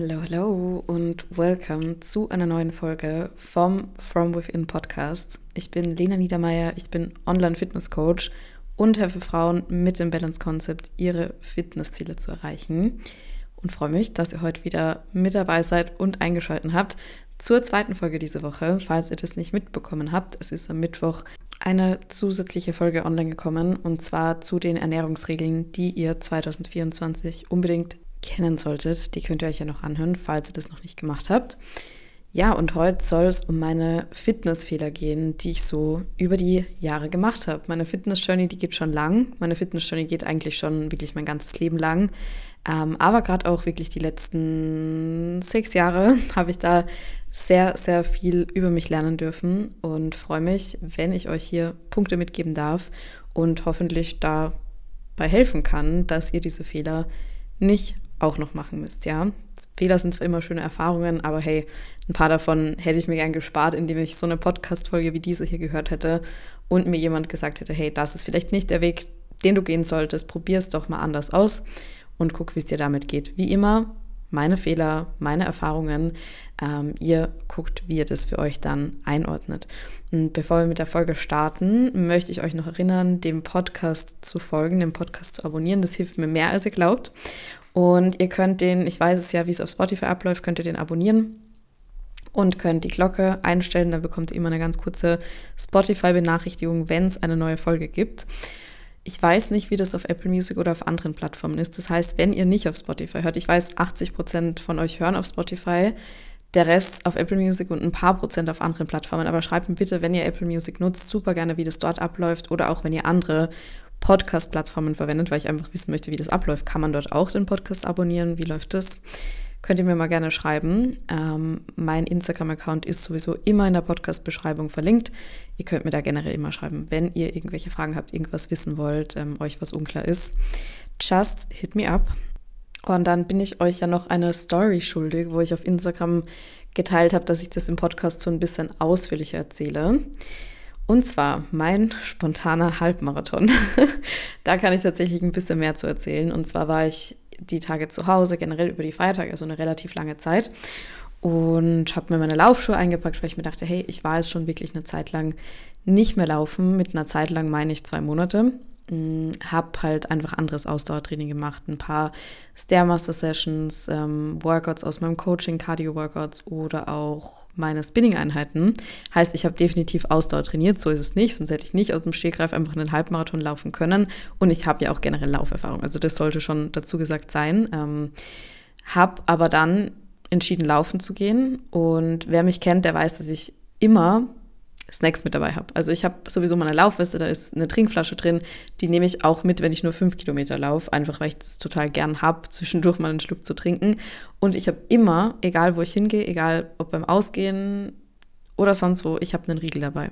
Hello, hello und welcome zu einer neuen Folge vom From Within Podcast. Ich bin Lena Niedermeyer, ich bin Online-Fitness-Coach und helfe Frauen mit dem Balance-Konzept, ihre Fitnessziele zu erreichen. Und freue mich, dass ihr heute wieder mit dabei seid und eingeschaltet habt zur zweiten Folge diese Woche. Falls ihr das nicht mitbekommen habt, es ist am Mittwoch eine zusätzliche Folge online gekommen und zwar zu den Ernährungsregeln, die ihr 2024 unbedingt kennen solltet. Die könnt ihr euch ja noch anhören, falls ihr das noch nicht gemacht habt. Ja, und heute soll es um meine Fitnessfehler gehen, die ich so über die Jahre gemacht habe. Meine Fitness-Journey, die geht schon lang. Meine Fitness-Journey geht eigentlich schon wirklich mein ganzes Leben lang. Ähm, aber gerade auch wirklich die letzten sechs Jahre habe ich da sehr, sehr viel über mich lernen dürfen und freue mich, wenn ich euch hier Punkte mitgeben darf und hoffentlich dabei helfen kann, dass ihr diese Fehler nicht auch noch machen müsst, ja. Fehler sind zwar immer schöne Erfahrungen, aber hey, ein paar davon hätte ich mir gern gespart, indem ich so eine Podcast-Folge wie diese hier gehört hätte und mir jemand gesagt hätte, hey, das ist vielleicht nicht der Weg, den du gehen solltest, probier es doch mal anders aus und guck, wie es dir damit geht. Wie immer, meine Fehler, meine Erfahrungen. Ähm, ihr guckt, wie ihr das für euch dann einordnet. Und bevor wir mit der Folge starten, möchte ich euch noch erinnern, dem Podcast zu folgen, dem Podcast zu abonnieren. Das hilft mir mehr, als ihr glaubt. Und ihr könnt den, ich weiß es ja, wie es auf Spotify abläuft, könnt ihr den abonnieren und könnt die Glocke einstellen. Dann bekommt ihr immer eine ganz kurze Spotify-Benachrichtigung, wenn es eine neue Folge gibt. Ich weiß nicht, wie das auf Apple Music oder auf anderen Plattformen ist. Das heißt, wenn ihr nicht auf Spotify hört, ich weiß, 80 Prozent von euch hören auf Spotify, der Rest auf Apple Music und ein paar Prozent auf anderen Plattformen. Aber schreibt mir bitte, wenn ihr Apple Music nutzt, super gerne, wie das dort abläuft oder auch wenn ihr andere Podcast-Plattformen verwendet, weil ich einfach wissen möchte, wie das abläuft. Kann man dort auch den Podcast abonnieren? Wie läuft das? Könnt ihr mir mal gerne schreiben. Ähm, mein Instagram-Account ist sowieso immer in der Podcast-Beschreibung verlinkt. Ihr könnt mir da generell immer schreiben, wenn ihr irgendwelche Fragen habt, irgendwas wissen wollt, ähm, euch was unklar ist. Just hit me up. Und dann bin ich euch ja noch eine Story schuldig, wo ich auf Instagram geteilt habe, dass ich das im Podcast so ein bisschen ausführlicher erzähle. Und zwar mein spontaner Halbmarathon. da kann ich tatsächlich ein bisschen mehr zu erzählen. Und zwar war ich die Tage zu Hause, generell über die Feiertage, also eine relativ lange Zeit. Und habe mir meine Laufschuhe eingepackt, weil ich mir dachte, hey, ich war jetzt schon wirklich eine Zeit lang nicht mehr laufen. Mit einer Zeit lang meine ich zwei Monate. Mm, habe halt einfach anderes Ausdauertraining gemacht, ein paar Stairmaster-Sessions, ähm, Workouts aus meinem Coaching, Cardio-Workouts oder auch meine Spinning-Einheiten. Heißt, ich habe definitiv Ausdauer trainiert, so ist es nicht, sonst hätte ich nicht aus dem Stegreif einfach einen Halbmarathon laufen können. Und ich habe ja auch generell Lauferfahrung, also das sollte schon dazu gesagt sein. Ähm, habe aber dann entschieden, laufen zu gehen. Und wer mich kennt, der weiß, dass ich immer Snacks mit dabei habe. Also ich habe sowieso meine Laufweste, da ist eine Trinkflasche drin, die nehme ich auch mit, wenn ich nur fünf Kilometer laufe, einfach weil ich das total gern habe, zwischendurch mal einen Schluck zu trinken. Und ich habe immer, egal wo ich hingehe, egal ob beim Ausgehen oder sonst wo, ich habe einen Riegel dabei.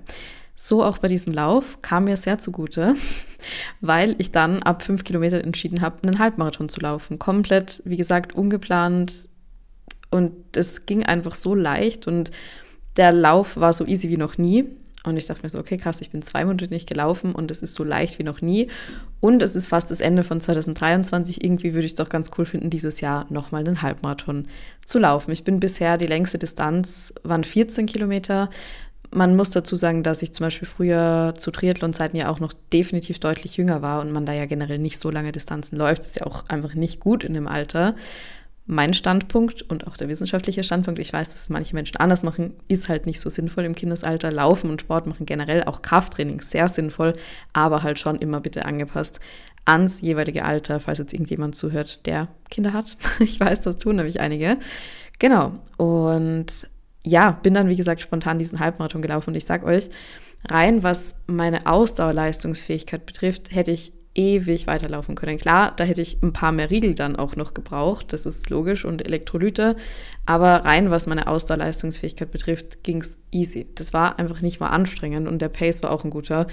So auch bei diesem Lauf kam mir sehr zugute, weil ich dann ab fünf Kilometern entschieden habe, einen Halbmarathon zu laufen. Komplett, wie gesagt, ungeplant. Und es ging einfach so leicht und der Lauf war so easy wie noch nie. Und ich dachte mir so, okay, krass, ich bin zwei Monate nicht gelaufen und es ist so leicht wie noch nie. Und es ist fast das Ende von 2023. Irgendwie würde ich es doch ganz cool finden, dieses Jahr nochmal einen Halbmarathon zu laufen. Ich bin bisher, die längste Distanz waren 14 Kilometer. Man muss dazu sagen, dass ich zum Beispiel früher zu Triathlon-Zeiten ja auch noch definitiv deutlich jünger war und man da ja generell nicht so lange Distanzen läuft. Das ist ja auch einfach nicht gut in dem Alter mein Standpunkt und auch der wissenschaftliche Standpunkt, ich weiß, dass manche Menschen anders machen, ist halt nicht so sinnvoll im Kindesalter. Laufen und Sport machen generell, auch Krafttraining sehr sinnvoll, aber halt schon immer bitte angepasst ans jeweilige Alter, falls jetzt irgendjemand zuhört, der Kinder hat. Ich weiß, das tun nämlich einige. Genau. Und ja, bin dann, wie gesagt, spontan diesen Halbmarathon gelaufen und ich sag euch, rein was meine Ausdauerleistungsfähigkeit betrifft, hätte ich ewig weiterlaufen können. Klar, da hätte ich ein paar mehr Riegel dann auch noch gebraucht, das ist logisch, und Elektrolyte. Aber rein, was meine Ausdauerleistungsfähigkeit betrifft, ging es easy. Das war einfach nicht mal anstrengend und der Pace war auch ein guter.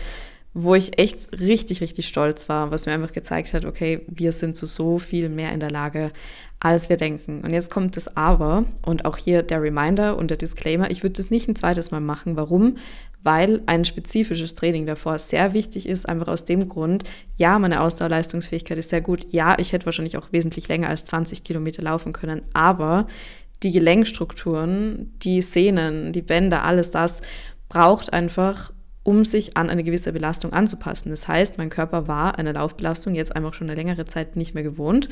wo ich echt richtig, richtig stolz war, was mir einfach gezeigt hat, okay, wir sind zu so viel mehr in der Lage, als wir denken. Und jetzt kommt das Aber und auch hier der Reminder und der Disclaimer, ich würde das nicht ein zweites Mal machen. Warum? Weil ein spezifisches Training davor sehr wichtig ist, einfach aus dem Grund, ja, meine Ausdauerleistungsfähigkeit ist sehr gut, ja, ich hätte wahrscheinlich auch wesentlich länger als 20 Kilometer laufen können, aber die Gelenkstrukturen, die Sehnen, die Bänder, alles das braucht einfach um sich an eine gewisse Belastung anzupassen. Das heißt, mein Körper war eine Laufbelastung jetzt einfach schon eine längere Zeit nicht mehr gewohnt.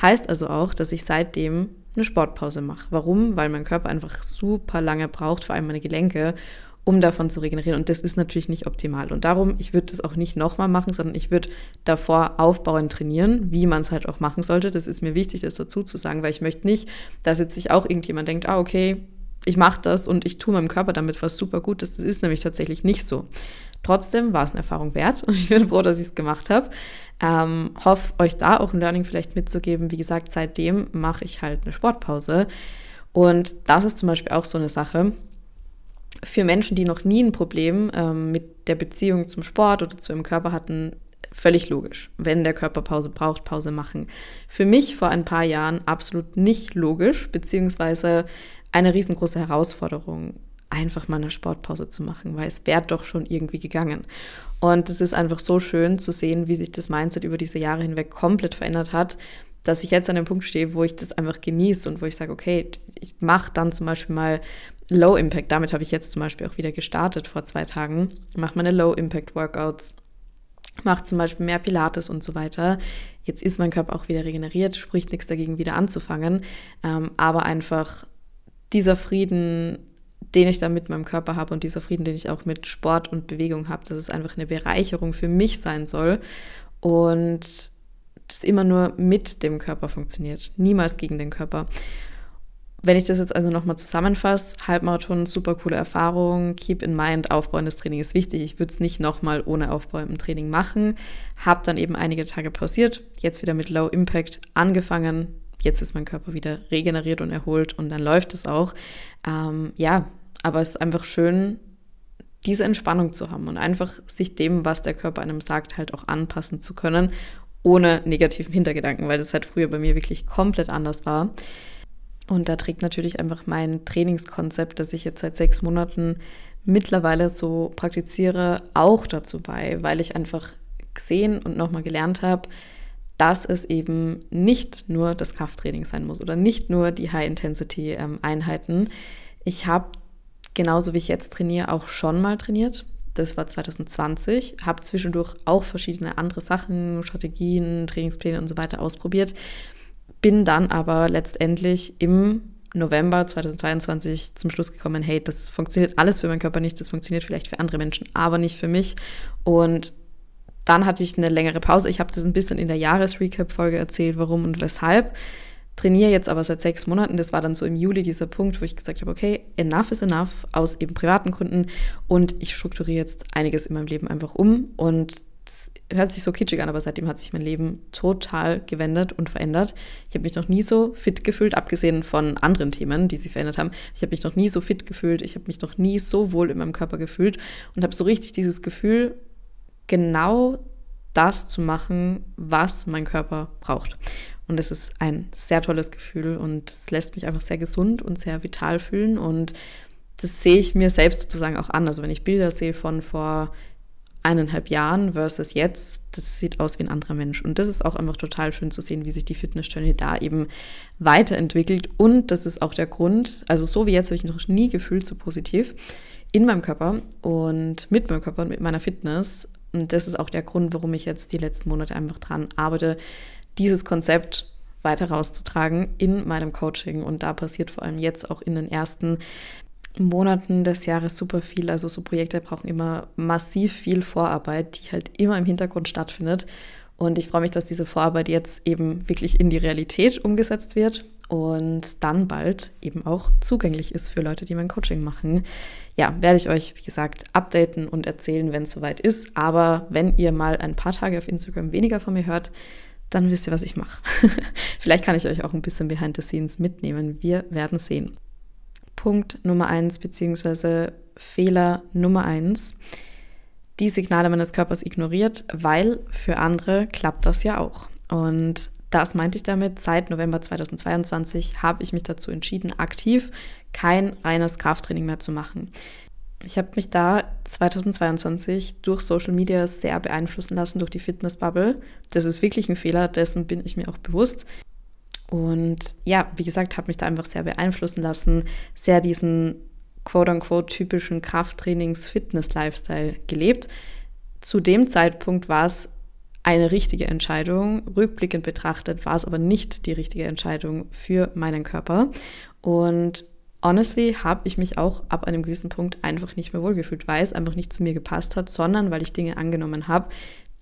Heißt also auch, dass ich seitdem eine Sportpause mache. Warum? Weil mein Körper einfach super lange braucht, vor allem meine Gelenke, um davon zu regenerieren. Und das ist natürlich nicht optimal. Und darum, ich würde das auch nicht nochmal machen, sondern ich würde davor aufbauend trainieren, wie man es halt auch machen sollte. Das ist mir wichtig, das dazu zu sagen, weil ich möchte nicht, dass jetzt sich auch irgendjemand denkt, ah, okay, ich mache das und ich tue meinem Körper damit was super Gutes. Das ist nämlich tatsächlich nicht so. Trotzdem war es eine Erfahrung wert und ich bin froh, dass ich es gemacht habe. Ähm, hoffe, euch da auch ein Learning vielleicht mitzugeben. Wie gesagt, seitdem mache ich halt eine Sportpause. Und das ist zum Beispiel auch so eine Sache. Für Menschen, die noch nie ein Problem ähm, mit der Beziehung zum Sport oder zu ihrem Körper hatten, völlig logisch. Wenn der Körper Pause braucht, Pause machen. Für mich vor ein paar Jahren absolut nicht logisch, beziehungsweise eine riesengroße Herausforderung, einfach mal eine Sportpause zu machen, weil es wäre doch schon irgendwie gegangen. Und es ist einfach so schön zu sehen, wie sich das Mindset über diese Jahre hinweg komplett verändert hat, dass ich jetzt an dem Punkt stehe, wo ich das einfach genieße und wo ich sage, okay, ich mache dann zum Beispiel mal Low Impact. Damit habe ich jetzt zum Beispiel auch wieder gestartet vor zwei Tagen. Mache meine Low Impact Workouts, mache zum Beispiel mehr Pilates und so weiter. Jetzt ist mein Körper auch wieder regeneriert, spricht nichts dagegen, wieder anzufangen. Ähm, aber einfach dieser Frieden, den ich da mit meinem Körper habe und dieser Frieden, den ich auch mit Sport und Bewegung habe, dass es einfach eine Bereicherung für mich sein soll und das immer nur mit dem Körper funktioniert, niemals gegen den Körper. Wenn ich das jetzt also nochmal zusammenfasse, Halbmarathon, super coole Erfahrung, keep in mind, aufbauendes Training ist wichtig. Ich würde es nicht nochmal ohne Aufbau im Training machen. Habe dann eben einige Tage pausiert, jetzt wieder mit Low Impact angefangen, jetzt ist mein Körper wieder regeneriert und erholt und dann läuft es auch. Ähm, ja, aber es ist einfach schön, diese Entspannung zu haben und einfach sich dem, was der Körper einem sagt, halt auch anpassen zu können, ohne negativen Hintergedanken, weil das halt früher bei mir wirklich komplett anders war. Und da trägt natürlich einfach mein Trainingskonzept, das ich jetzt seit sechs Monaten mittlerweile so praktiziere, auch dazu bei, weil ich einfach gesehen und nochmal gelernt habe, dass es eben nicht nur das Krafttraining sein muss oder nicht nur die High-Intensity-Einheiten. Ähm, ich habe, genauso wie ich jetzt trainiere, auch schon mal trainiert. Das war 2020. Habe zwischendurch auch verschiedene andere Sachen, Strategien, Trainingspläne und so weiter ausprobiert. Bin dann aber letztendlich im November 2022 zum Schluss gekommen, hey, das funktioniert alles für meinen Körper nicht, das funktioniert vielleicht für andere Menschen, aber nicht für mich. Und dann hatte ich eine längere Pause. Ich habe das ein bisschen in der Jahresrecap-Folge erzählt, warum und weshalb. Trainiere jetzt aber seit sechs Monaten. Das war dann so im Juli dieser Punkt, wo ich gesagt habe, okay, enough is enough aus eben privaten Gründen und ich strukturiere jetzt einiges in meinem Leben einfach um und das hört sich so kitschig an, aber seitdem hat sich mein Leben total gewendet und verändert. Ich habe mich noch nie so fit gefühlt, abgesehen von anderen Themen, die sich verändert haben. Ich habe mich noch nie so fit gefühlt, ich habe mich noch nie so wohl in meinem Körper gefühlt und habe so richtig dieses Gefühl genau das zu machen, was mein Körper braucht. Und es ist ein sehr tolles Gefühl und es lässt mich einfach sehr gesund und sehr vital fühlen. Und das sehe ich mir selbst sozusagen auch an. Also wenn ich Bilder sehe von vor eineinhalb Jahren versus jetzt, das sieht aus wie ein anderer Mensch. Und das ist auch einfach total schön zu sehen, wie sich die Fitnessjourney da eben weiterentwickelt. Und das ist auch der Grund, also so wie jetzt habe ich noch nie gefühlt so positiv in meinem Körper und mit meinem Körper und mit meiner Fitness und das ist auch der Grund, warum ich jetzt die letzten Monate einfach dran arbeite, dieses Konzept weiter rauszutragen in meinem Coaching. Und da passiert vor allem jetzt auch in den ersten Monaten des Jahres super viel. Also so Projekte brauchen immer massiv viel Vorarbeit, die halt immer im Hintergrund stattfindet. Und ich freue mich, dass diese Vorarbeit jetzt eben wirklich in die Realität umgesetzt wird und dann bald eben auch zugänglich ist für Leute, die mein Coaching machen. Ja, werde ich euch, wie gesagt, updaten und erzählen, wenn es soweit ist. Aber wenn ihr mal ein paar Tage auf Instagram weniger von mir hört, dann wisst ihr, was ich mache. Vielleicht kann ich euch auch ein bisschen behind the scenes mitnehmen. Wir werden sehen. Punkt Nummer eins, beziehungsweise Fehler Nummer eins die Signale meines Körpers ignoriert, weil für andere klappt das ja auch. Und das meinte ich damit. Seit November 2022 habe ich mich dazu entschieden, aktiv kein reines Krafttraining mehr zu machen. Ich habe mich da 2022 durch Social Media sehr beeinflussen lassen, durch die Fitnessbubble. Das ist wirklich ein Fehler, dessen bin ich mir auch bewusst. Und ja, wie gesagt, habe mich da einfach sehr beeinflussen lassen, sehr diesen quote-unquote typischen Krafttrainings-Fitness-Lifestyle gelebt. Zu dem Zeitpunkt war es eine richtige Entscheidung. Rückblickend betrachtet war es aber nicht die richtige Entscheidung für meinen Körper. Und honestly habe ich mich auch ab einem gewissen Punkt einfach nicht mehr wohlgefühlt, weil es einfach nicht zu mir gepasst hat, sondern weil ich Dinge angenommen habe,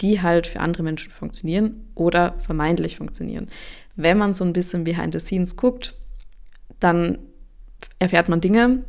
die halt für andere Menschen funktionieren oder vermeintlich funktionieren. Wenn man so ein bisschen behind the scenes guckt, dann erfährt man Dinge,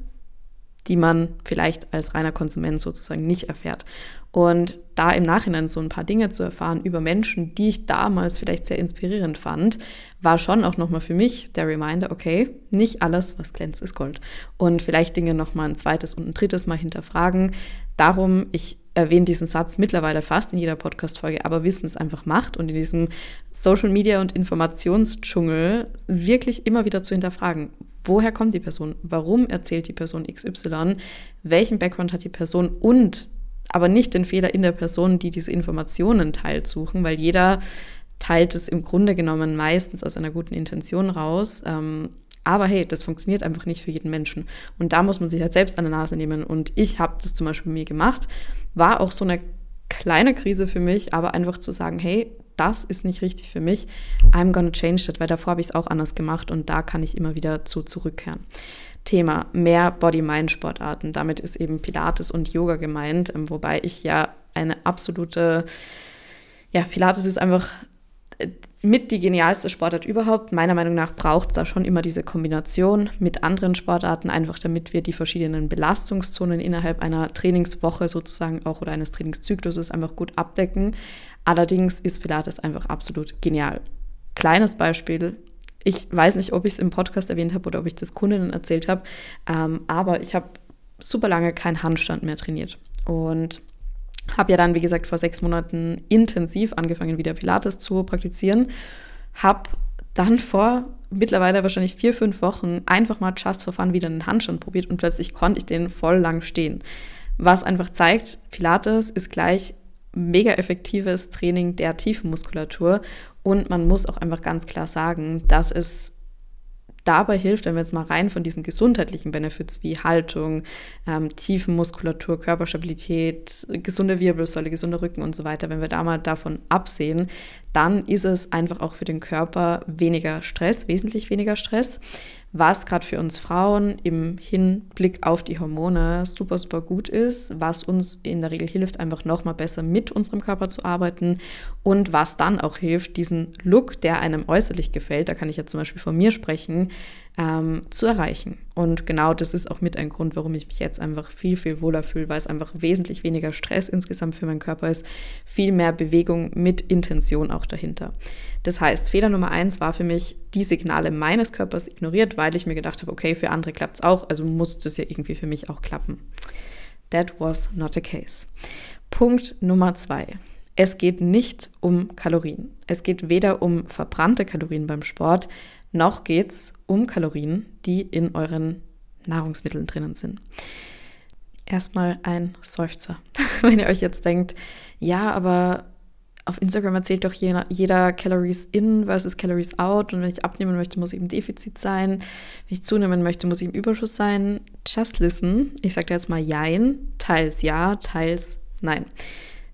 die man vielleicht als reiner Konsument sozusagen nicht erfährt. Und da im Nachhinein so ein paar Dinge zu erfahren über Menschen, die ich damals vielleicht sehr inspirierend fand, war schon auch nochmal für mich der Reminder, okay, nicht alles, was glänzt, ist Gold. Und vielleicht Dinge nochmal ein zweites und ein drittes Mal hinterfragen. Darum, ich erwähne diesen Satz mittlerweile fast in jeder Podcast-Folge, aber Wissen es einfach macht und in diesem Social Media und Informationsdschungel wirklich immer wieder zu hinterfragen. Woher kommt die Person? Warum erzählt die Person XY? Welchen Background hat die Person? Und aber nicht den Fehler in der Person, die diese Informationen teilt, suchen, weil jeder teilt es im Grunde genommen meistens aus einer guten Intention raus. Ähm, aber hey, das funktioniert einfach nicht für jeden Menschen. Und da muss man sich halt selbst an der Nase nehmen. Und ich habe das zum Beispiel bei mir gemacht. War auch so eine kleine Krise für mich, aber einfach zu sagen, hey, das ist nicht richtig für mich. I'm gonna change that, weil davor habe ich es auch anders gemacht und da kann ich immer wieder zu zurückkehren. Thema mehr Body-Mind-Sportarten. Damit ist eben Pilates und Yoga gemeint, ähm, wobei ich ja eine absolute, ja, Pilates ist einfach äh, mit die genialste Sportart überhaupt. Meiner Meinung nach braucht es da schon immer diese Kombination mit anderen Sportarten, einfach damit wir die verschiedenen Belastungszonen innerhalb einer Trainingswoche sozusagen auch oder eines Trainingszykluses einfach gut abdecken. Allerdings ist Pilates einfach absolut genial. Kleines Beispiel, ich weiß nicht, ob ich es im Podcast erwähnt habe oder ob ich das Kundinnen erzählt habe, ähm, aber ich habe super lange keinen Handstand mehr trainiert und habe ja dann, wie gesagt, vor sechs Monaten intensiv angefangen, wieder Pilates zu praktizieren. Habe dann vor mittlerweile wahrscheinlich vier, fünf Wochen einfach mal just for fun wieder einen Handstand probiert und plötzlich konnte ich den voll lang stehen. Was einfach zeigt, Pilates ist gleich mega effektives Training der Tiefenmuskulatur und man muss auch einfach ganz klar sagen, dass es dabei hilft, wenn wir jetzt mal rein von diesen gesundheitlichen Benefits wie Haltung, ähm, Tiefenmuskulatur, Körperstabilität, gesunde Wirbelsäule, gesunder Rücken und so weiter, wenn wir da mal davon absehen, dann ist es einfach auch für den Körper weniger Stress, wesentlich weniger Stress was gerade für uns Frauen im Hinblick auf die Hormone super, super gut ist, was uns in der Regel hilft, einfach nochmal besser mit unserem Körper zu arbeiten und was dann auch hilft, diesen Look, der einem äußerlich gefällt, da kann ich jetzt zum Beispiel von mir sprechen, ähm, zu erreichen. Und genau das ist auch mit ein Grund, warum ich mich jetzt einfach viel, viel wohler fühle, weil es einfach wesentlich weniger Stress insgesamt für meinen Körper ist, viel mehr Bewegung mit Intention auch dahinter. Das heißt, Fehler Nummer eins war für mich, die Signale meines Körpers ignoriert, weil ich mir gedacht habe, okay, für andere klappt es auch, also muss das ja irgendwie für mich auch klappen. That was not the case. Punkt Nummer zwei. Es geht nicht um Kalorien. Es geht weder um verbrannte Kalorien beim Sport, noch geht es um Kalorien, die in euren Nahrungsmitteln drinnen sind. Erstmal ein Seufzer. Wenn ihr euch jetzt denkt, ja, aber auf Instagram erzählt doch jeder, jeder Calories in versus Calories out. Und wenn ich abnehmen möchte, muss ich im Defizit sein. Wenn ich zunehmen möchte, muss ich im Überschuss sein. Just listen. Ich sage jetzt mal Jein. Teils ja, teils nein.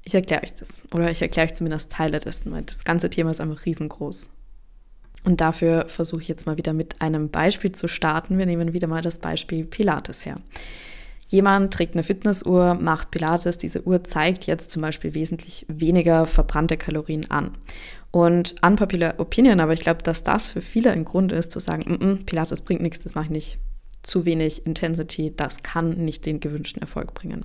Ich erkläre euch das. Oder ich erkläre euch zumindest Teile dessen, weil das ganze Thema ist einfach riesengroß. Und dafür versuche ich jetzt mal wieder mit einem Beispiel zu starten. Wir nehmen wieder mal das Beispiel Pilates her. Jemand trägt eine Fitnessuhr, macht Pilates, diese Uhr zeigt jetzt zum Beispiel wesentlich weniger verbrannte Kalorien an. Und unpopular opinion, aber ich glaube, dass das für viele ein Grund ist, zu sagen, mm -mm, Pilates bringt nichts, das mache ich nicht. Zu wenig Intensity, das kann nicht den gewünschten Erfolg bringen.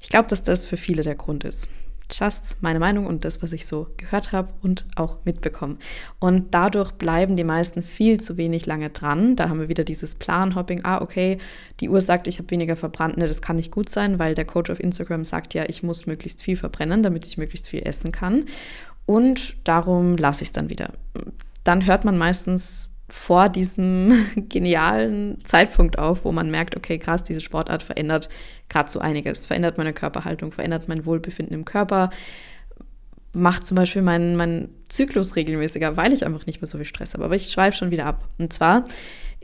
Ich glaube, dass das für viele der Grund ist. Just meine Meinung und das, was ich so gehört habe und auch mitbekommen. Und dadurch bleiben die meisten viel zu wenig lange dran. Da haben wir wieder dieses Planhopping. Ah, okay, die Uhr sagt, ich habe weniger verbrannt. Ne, das kann nicht gut sein, weil der Coach auf Instagram sagt ja, ich muss möglichst viel verbrennen, damit ich möglichst viel essen kann. Und darum lasse ich es dann wieder. Dann hört man meistens vor diesem genialen Zeitpunkt auf, wo man merkt, okay, krass, diese Sportart verändert gerade so einiges. Verändert meine Körperhaltung, verändert mein Wohlbefinden im Körper, macht zum Beispiel meinen, meinen Zyklus regelmäßiger, weil ich einfach nicht mehr so viel Stress habe. Aber ich schweife schon wieder ab. Und zwar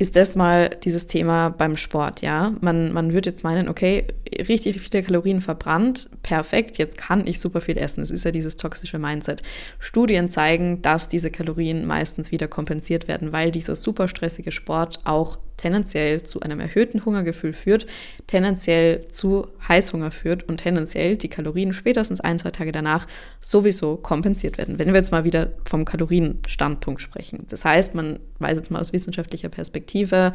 ist das mal dieses Thema beim Sport, ja. Man, man würde jetzt meinen, okay, richtig viele Kalorien verbrannt, perfekt, jetzt kann ich super viel essen. Es ist ja dieses toxische Mindset. Studien zeigen, dass diese Kalorien meistens wieder kompensiert werden, weil dieser super stressige Sport auch tendenziell zu einem erhöhten Hungergefühl führt, tendenziell zu Heißhunger führt und tendenziell die Kalorien spätestens ein, zwei Tage danach sowieso kompensiert werden. Wenn wir jetzt mal wieder vom Kalorienstandpunkt sprechen. Das heißt, man weiß jetzt mal aus wissenschaftlicher Perspektive,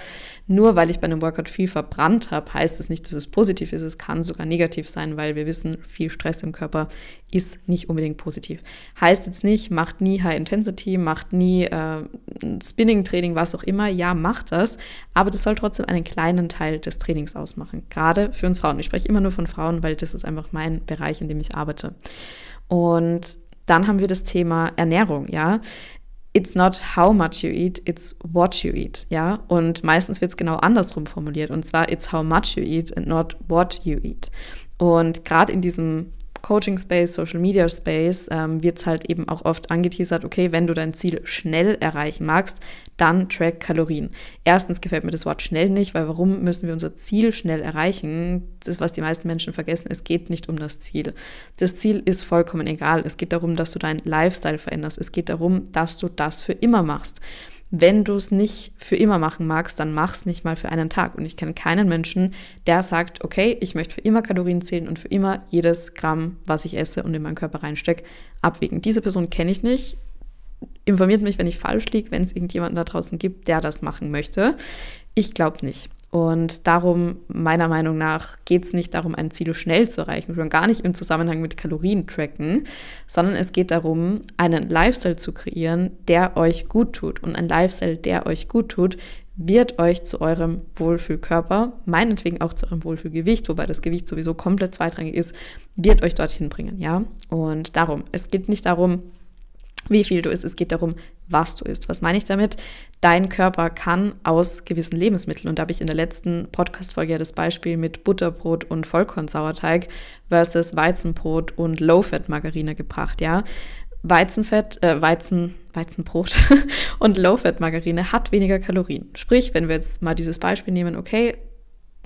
nur weil ich bei einem Workout viel verbrannt habe, heißt es nicht, dass es positiv ist. Es kann sogar negativ sein, weil wir wissen, viel Stress im Körper ist nicht unbedingt positiv. Heißt jetzt nicht, macht nie High Intensity, macht nie äh, Spinning-Training, was auch immer. Ja, macht das, aber das soll trotzdem einen kleinen Teil des Trainings ausmachen. Gerade für uns Frauen. Ich spreche immer nur von Frauen, weil das ist einfach mein Bereich, in dem ich arbeite. Und dann haben wir das Thema Ernährung, ja. It's not how much you eat, it's what you eat, ja. Und meistens wird es genau andersrum formuliert. Und zwar, it's how much you eat and not what you eat. Und gerade in diesem Coaching Space, Social Media Space ähm, wird es halt eben auch oft angeteasert, okay, wenn du dein Ziel schnell erreichen magst, dann track Kalorien. Erstens gefällt mir das Wort schnell nicht, weil warum müssen wir unser Ziel schnell erreichen? Das ist, was die meisten Menschen vergessen. Es geht nicht um das Ziel. Das Ziel ist vollkommen egal. Es geht darum, dass du deinen Lifestyle veränderst. Es geht darum, dass du das für immer machst. Wenn du es nicht für immer machen magst, dann mach es nicht mal für einen Tag. Und ich kenne keinen Menschen, der sagt, okay, ich möchte für immer Kalorien zählen und für immer jedes Gramm, was ich esse und in meinen Körper reinstecke, abwägen. Diese Person kenne ich nicht. Informiert mich, wenn ich falsch liege, wenn es irgendjemanden da draußen gibt, der das machen möchte. Ich glaube nicht. Und darum, meiner Meinung nach, geht es nicht darum, ein Ziel schnell zu erreichen, schon gar nicht im Zusammenhang mit Kalorien tracken, sondern es geht darum, einen Lifestyle zu kreieren, der euch gut tut. Und ein Lifestyle, der euch gut tut, wird euch zu eurem Wohlfühlkörper, meinetwegen auch zu eurem Wohlfühlgewicht, wobei das Gewicht sowieso komplett zweitrangig ist, wird euch dorthin bringen, ja? Und darum, es geht nicht darum, wie viel du isst. Es geht darum, was du isst. Was meine ich damit? Dein Körper kann aus gewissen Lebensmitteln, und da habe ich in der letzten Podcast-Folge ja das Beispiel mit Butterbrot und Vollkornsauerteig versus Weizenbrot und Low-Fat-Margarine gebracht, ja. Weizenfett, äh, Weizen, Weizenbrot und Low-Fat-Margarine hat weniger Kalorien. Sprich, wenn wir jetzt mal dieses Beispiel nehmen, okay,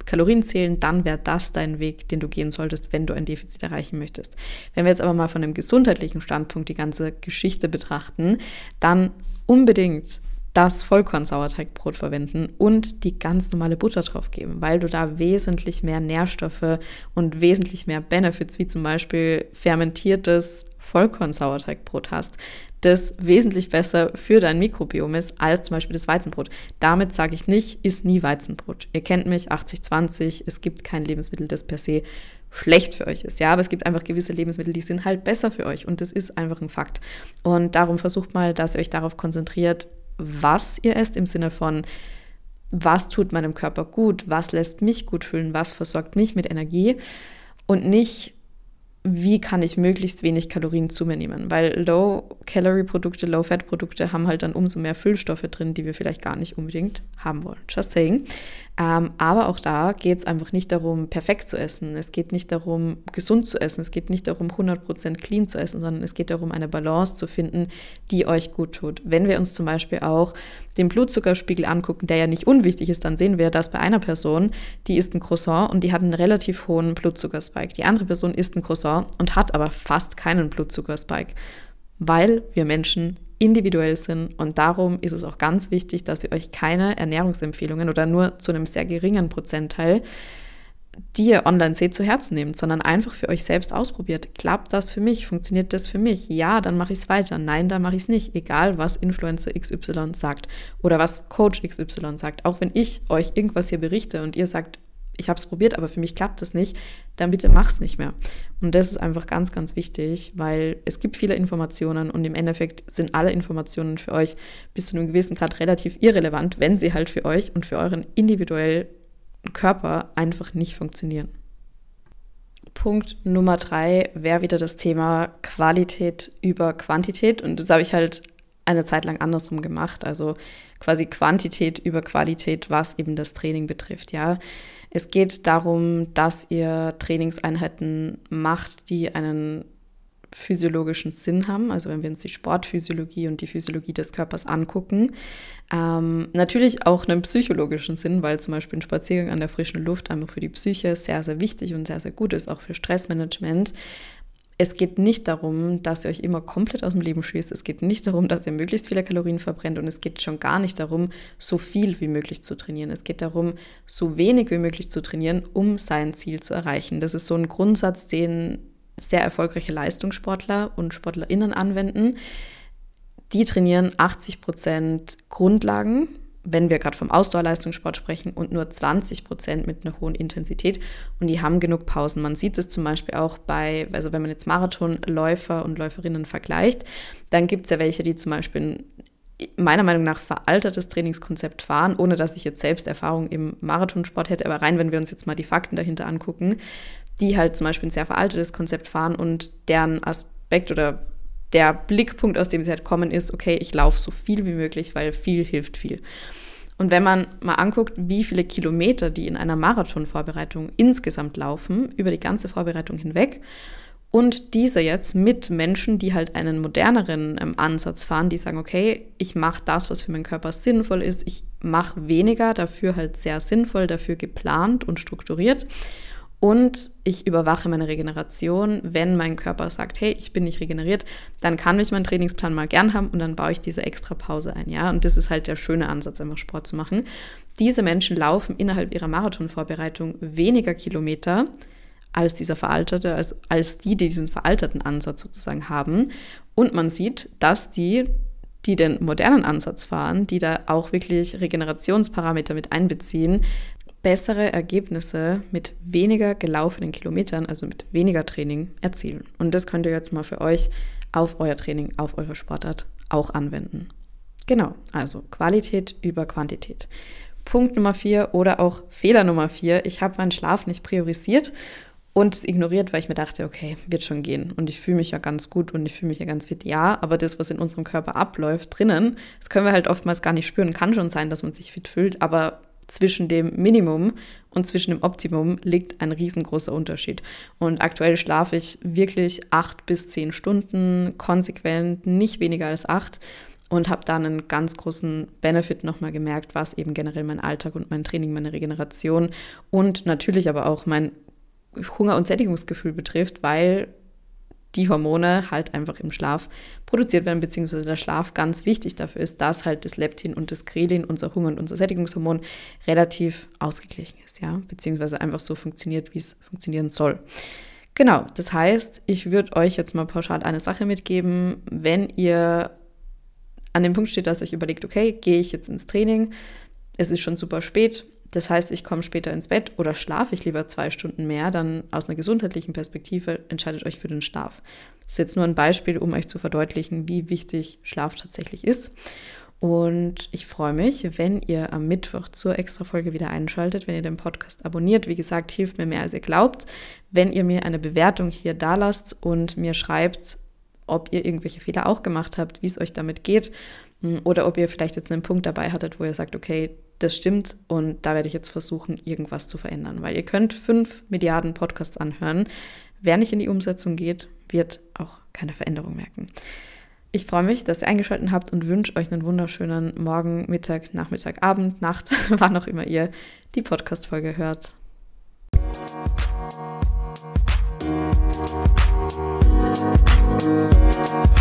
Kalorien zählen, dann wäre das dein Weg, den du gehen solltest, wenn du ein Defizit erreichen möchtest. Wenn wir jetzt aber mal von einem gesundheitlichen Standpunkt die ganze Geschichte betrachten, dann unbedingt das Vollkornsauerteigbrot verwenden und die ganz normale Butter drauf geben, weil du da wesentlich mehr Nährstoffe und wesentlich mehr Benefits, wie zum Beispiel fermentiertes Vollkornsauerteigbrot hast, das wesentlich besser für dein Mikrobiom ist als zum Beispiel das Weizenbrot. Damit sage ich nicht, isst nie Weizenbrot. Ihr kennt mich, 80-20, es gibt kein Lebensmittel, das per se schlecht für euch ist. Ja, aber es gibt einfach gewisse Lebensmittel, die sind halt besser für euch und das ist einfach ein Fakt. Und darum versucht mal, dass ihr euch darauf konzentriert, was ihr esst im Sinne von, was tut meinem Körper gut, was lässt mich gut fühlen, was versorgt mich mit Energie und nicht, wie kann ich möglichst wenig Kalorien zu mir nehmen? Weil Low-Calorie-Produkte, Low-Fat-Produkte haben halt dann umso mehr Füllstoffe drin, die wir vielleicht gar nicht unbedingt haben wollen. Just saying. Ähm, aber auch da geht es einfach nicht darum, perfekt zu essen. Es geht nicht darum, gesund zu essen. Es geht nicht darum, 100% clean zu essen, sondern es geht darum, eine Balance zu finden, die euch gut tut. Wenn wir uns zum Beispiel auch den Blutzuckerspiegel angucken, der ja nicht unwichtig ist, dann sehen wir, dass bei einer Person, die isst ein Croissant und die hat einen relativ hohen Blutzuckerspike. Die andere Person isst ein Croissant und hat aber fast keinen Blutzuckerspike, weil wir Menschen individuell sind und darum ist es auch ganz wichtig, dass ihr euch keine Ernährungsempfehlungen oder nur zu einem sehr geringen Prozentteil, die ihr online seht, zu Herzen nehmt, sondern einfach für euch selbst ausprobiert. Klappt das für mich? Funktioniert das für mich? Ja, dann mache ich es weiter. Nein, dann mache ich es nicht. Egal, was Influencer XY sagt oder was Coach XY sagt. Auch wenn ich euch irgendwas hier berichte und ihr sagt, ich habe es probiert, aber für mich klappt das nicht, dann bitte mach's nicht mehr. Und das ist einfach ganz, ganz wichtig, weil es gibt viele Informationen und im Endeffekt sind alle Informationen für euch bis zu einem gewissen Grad relativ irrelevant, wenn sie halt für euch und für euren individuellen Körper einfach nicht funktionieren. Punkt Nummer drei wäre wieder das Thema Qualität über Quantität. Und das habe ich halt eine Zeit lang andersrum gemacht. Also quasi Quantität über Qualität, was eben das Training betrifft. Ja, es geht darum, dass ihr Trainingseinheiten macht, die einen physiologischen Sinn haben, also wenn wir uns die Sportphysiologie und die Physiologie des Körpers angucken. Ähm, natürlich auch einen psychologischen Sinn, weil zum Beispiel ein Spaziergang an der frischen Luft einfach für die Psyche sehr, sehr wichtig und sehr, sehr gut ist, auch für Stressmanagement. Es geht nicht darum, dass ihr euch immer komplett aus dem Leben schießt. Es geht nicht darum, dass ihr möglichst viele Kalorien verbrennt. Und es geht schon gar nicht darum, so viel wie möglich zu trainieren. Es geht darum, so wenig wie möglich zu trainieren, um sein Ziel zu erreichen. Das ist so ein Grundsatz, den sehr erfolgreiche Leistungssportler und SportlerInnen anwenden. Die trainieren 80 Prozent Grundlagen, wenn wir gerade vom Ausdauerleistungssport sprechen, und nur 20 Prozent mit einer hohen Intensität. Und die haben genug Pausen. Man sieht es zum Beispiel auch bei, also wenn man jetzt Marathonläufer und Läuferinnen vergleicht, dann gibt es ja welche, die zum Beispiel meiner Meinung nach veraltetes Trainingskonzept fahren, ohne dass ich jetzt selbst Erfahrung im Marathonsport hätte. Aber rein, wenn wir uns jetzt mal die Fakten dahinter angucken, die halt zum Beispiel ein sehr veraltetes Konzept fahren und deren Aspekt oder der Blickpunkt, aus dem sie halt kommen, ist, okay, ich laufe so viel wie möglich, weil viel hilft viel. Und wenn man mal anguckt, wie viele Kilometer die in einer Marathonvorbereitung insgesamt laufen, über die ganze Vorbereitung hinweg, und diese jetzt mit Menschen, die halt einen moderneren ähm, Ansatz fahren, die sagen, okay, ich mache das, was für meinen Körper sinnvoll ist, ich mache weniger, dafür halt sehr sinnvoll, dafür geplant und strukturiert und ich überwache meine Regeneration. Wenn mein Körper sagt, hey, ich bin nicht regeneriert, dann kann mich mein Trainingsplan mal gern haben und dann baue ich diese extra Pause ein. Ja, und das ist halt der schöne Ansatz, einfach Sport zu machen. Diese Menschen laufen innerhalb ihrer Marathonvorbereitung weniger Kilometer als dieser veraltete, als, als die, die diesen veralterten Ansatz sozusagen haben. Und man sieht, dass die die den modernen Ansatz fahren, die da auch wirklich Regenerationsparameter mit einbeziehen, bessere Ergebnisse mit weniger gelaufenen Kilometern, also mit weniger Training, erzielen. Und das könnt ihr jetzt mal für euch auf euer Training, auf eure Sportart auch anwenden. Genau, also Qualität über Quantität. Punkt Nummer vier oder auch Fehler Nummer vier, ich habe meinen Schlaf nicht priorisiert und es ignoriert, weil ich mir dachte, okay, wird schon gehen. Und ich fühle mich ja ganz gut und ich fühle mich ja ganz fit. Ja, aber das, was in unserem Körper abläuft drinnen, das können wir halt oftmals gar nicht spüren. Kann schon sein, dass man sich fit fühlt, aber zwischen dem Minimum und zwischen dem Optimum liegt ein riesengroßer Unterschied. Und aktuell schlafe ich wirklich acht bis zehn Stunden konsequent, nicht weniger als acht und habe da einen ganz großen Benefit nochmal gemerkt, was eben generell mein Alltag und mein Training, meine Regeneration und natürlich aber auch mein Hunger- und Sättigungsgefühl betrifft, weil die Hormone halt einfach im Schlaf produziert werden, beziehungsweise der Schlaf ganz wichtig dafür ist, dass halt das Leptin und das Grelin, unser Hunger- und unser Sättigungshormon, relativ ausgeglichen ist, ja, beziehungsweise einfach so funktioniert, wie es funktionieren soll. Genau, das heißt, ich würde euch jetzt mal pauschal eine Sache mitgeben, wenn ihr an dem Punkt steht, dass ihr euch überlegt, okay, gehe ich jetzt ins Training, es ist schon super spät, das heißt, ich komme später ins Bett oder schlafe ich lieber zwei Stunden mehr, dann aus einer gesundheitlichen Perspektive entscheidet euch für den Schlaf. Das ist jetzt nur ein Beispiel, um euch zu verdeutlichen, wie wichtig Schlaf tatsächlich ist. Und ich freue mich, wenn ihr am Mittwoch zur Extra-Folge wieder einschaltet, wenn ihr den Podcast abonniert. Wie gesagt, hilft mir mehr, als ihr glaubt. Wenn ihr mir eine Bewertung hier da lasst und mir schreibt, ob ihr irgendwelche Fehler auch gemacht habt, wie es euch damit geht oder ob ihr vielleicht jetzt einen Punkt dabei hattet, wo ihr sagt, okay, das stimmt und da werde ich jetzt versuchen, irgendwas zu verändern, weil ihr könnt fünf Milliarden Podcasts anhören. Wer nicht in die Umsetzung geht, wird auch keine Veränderung merken. Ich freue mich, dass ihr eingeschaltet habt und wünsche euch einen wunderschönen Morgen, Mittag, Nachmittag, Abend, Nacht, wann auch immer ihr die Podcast-Folge hört. Musik